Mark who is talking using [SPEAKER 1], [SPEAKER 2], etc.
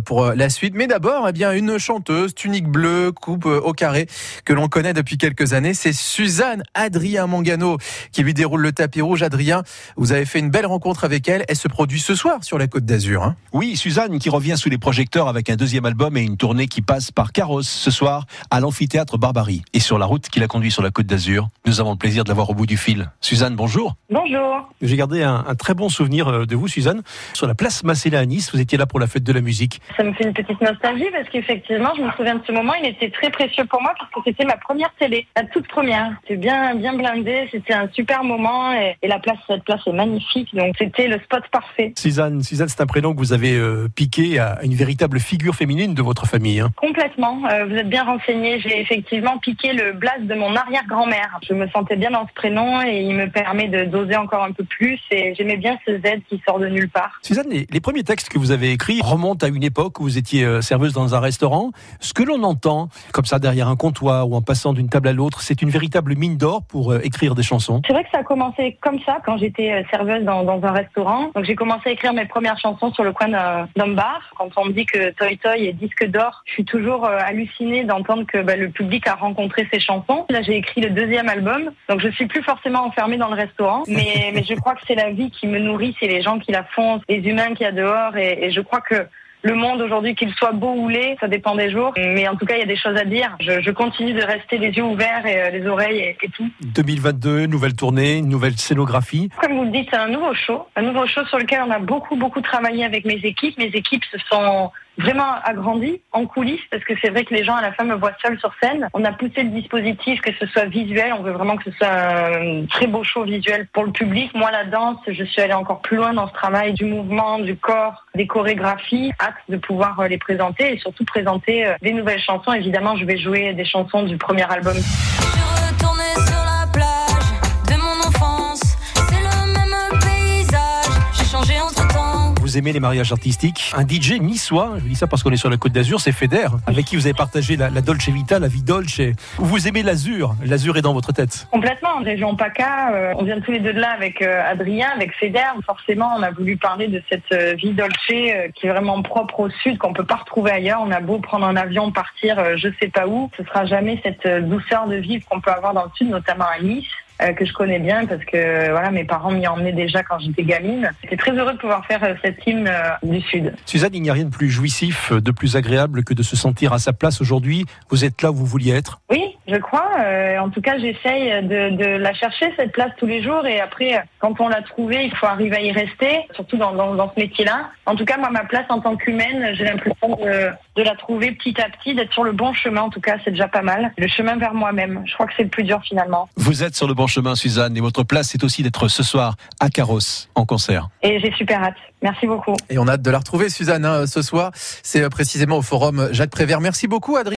[SPEAKER 1] pour euh, la suite. Mais d'abord, eh bien, une chanteuse, tunique bleue, coupe euh, au carré, que l'on connaît depuis quelques années. C'est Suzanne Adrien Mangano qui lui déroule le tapis rouge. Adrien, vous avez fait une belle rencontre avec elle. Elle se produit ce soir sur la Côte d'Azur. Hein.
[SPEAKER 2] Oui, Suzanne qui revient sous les projecteurs avec un deuxième album et une tournée qui passe par Carrosse ce soir à l'amphithéâtre Barbarie. Et sur la route qui la conduit sur la Côte d'Azur, nous avons le plaisir de l'avoir au bout du fil. Suzanne, bonjour.
[SPEAKER 3] Bonjour.
[SPEAKER 4] J'ai gardé un, un, très bon souvenir euh, de vous, Suzanne, sur la place Masséla à Nice. Vous étiez là pour la fête de la musique.
[SPEAKER 3] Ça me fait une petite nostalgie parce qu'effectivement, je me souviens de ce moment. Il était très précieux pour moi parce que c'était ma première télé, la toute première. C'était bien, bien blindé. C'était un super moment et, et, la place, cette place est magnifique. Donc c'était le spot parfait.
[SPEAKER 4] Suzanne, Suzanne, c'est un prénom que vous avez euh, piqué à une véritable figure féminine de votre famille. Hein.
[SPEAKER 3] Complètement. Euh, vous êtes bien renseigné. J'ai effectivement piqué le blast de mon arrière-grand-mère. Je me sentais bien dans ce prénom et il me permet de doser encore un peu plus. Et j'aimais bien ce Z qui sort de nulle part.
[SPEAKER 4] Suzanne, les, les, premiers textes que vous avez écrits remontent à une époque où vous étiez euh, serveuse dans un restaurant. Ce que l'on entend, comme ça derrière un comptoir ou en passant d'une table à l'autre, c'est une véritable mine d'or pour euh, écrire des chansons.
[SPEAKER 3] C'est vrai que ça a commencé comme ça quand j'étais euh, serveuse dans, dans, un restaurant. Donc j'ai commencé à écrire mes premières chansons sur le coin d'un bar. Quand on me dit que Toy Toy est disque d'or, je suis toujours hallucinée d'entendre que bah, le public a rencontré ces chansons. Là j'ai écrit le deuxième album, donc je suis plus forcément enfermée dans le restaurant, mais, mais je crois que c'est la vie qui me nourrit, c'est les gens qui la font, les humains qu'il y a dehors, et, et je crois que le monde aujourd'hui, qu'il soit beau ou laid, ça dépend des jours. Mais en tout cas, il y a des choses à dire. Je, je continue de rester les yeux ouverts et euh, les oreilles et, et, tout.
[SPEAKER 4] 2022, nouvelle tournée, nouvelle scénographie.
[SPEAKER 3] Comme vous le dites, c'est un nouveau show. Un nouveau show sur lequel on a beaucoup, beaucoup travaillé avec mes équipes. Mes équipes se sont vraiment agrandi en coulisses parce que c'est vrai que les gens à la fin me voient seule sur scène. On a poussé le dispositif que ce soit visuel, on veut vraiment que ce soit un très beau show visuel pour le public. Moi la danse, je suis allée encore plus loin dans ce travail du mouvement, du corps, des chorégraphies, hâte de pouvoir les présenter et surtout présenter des nouvelles chansons. Évidemment, je vais jouer des chansons du premier album.
[SPEAKER 4] Vous aimez les mariages artistiques. Un DJ niçois, je dis ça parce qu'on est sur la Côte d'Azur, c'est Feder, avec qui vous avez partagé la, Dolce Vita, la vie Dolce. Vous aimez l'azur, l'azur est dans votre tête.
[SPEAKER 3] Complètement, en région PACA, euh, on vient tous les deux de là avec euh, Adrien, avec Feder. Forcément, on a voulu parler de cette euh, vie Dolce qui est vraiment propre au sud, qu'on peut pas retrouver ailleurs. On a beau prendre un avion, partir je sais pas où, ce sera jamais cette douceur de vivre qu'on peut avoir dans le sud, notamment à Nice. Euh, que je connais bien parce que voilà mes parents m'y emmenaient déjà quand j'étais gamine. J'étais très heureux de pouvoir faire euh, cette hymne euh, du Sud.
[SPEAKER 4] Suzanne, il n'y a rien de plus jouissif, de plus agréable que de se sentir à sa place aujourd'hui. Vous êtes là où vous vouliez être
[SPEAKER 3] Oui, je crois. Euh, en tout cas, j'essaye de, de, la chercher, cette place, tous les jours. Et après, quand on l'a trouvée, il faut arriver à y rester, surtout dans, dans, dans ce métier-là. En tout cas, moi, ma place en tant qu'humaine, j'ai l'impression de, de, la trouver petit à petit, d'être sur le bon chemin. En tout cas, c'est déjà pas mal. Le chemin vers moi-même. Je crois que c'est le plus dur finalement.
[SPEAKER 4] Vous êtes sur le bon chemin, Suzanne. Et votre place, c'est aussi d'être ce soir à Carrosse, en concert.
[SPEAKER 3] Et j'ai super hâte. Merci beaucoup.
[SPEAKER 1] Et on a hâte de la retrouver, Suzanne, hein, ce soir. C'est précisément au forum Jacques Prévert. Merci beaucoup, Adrien.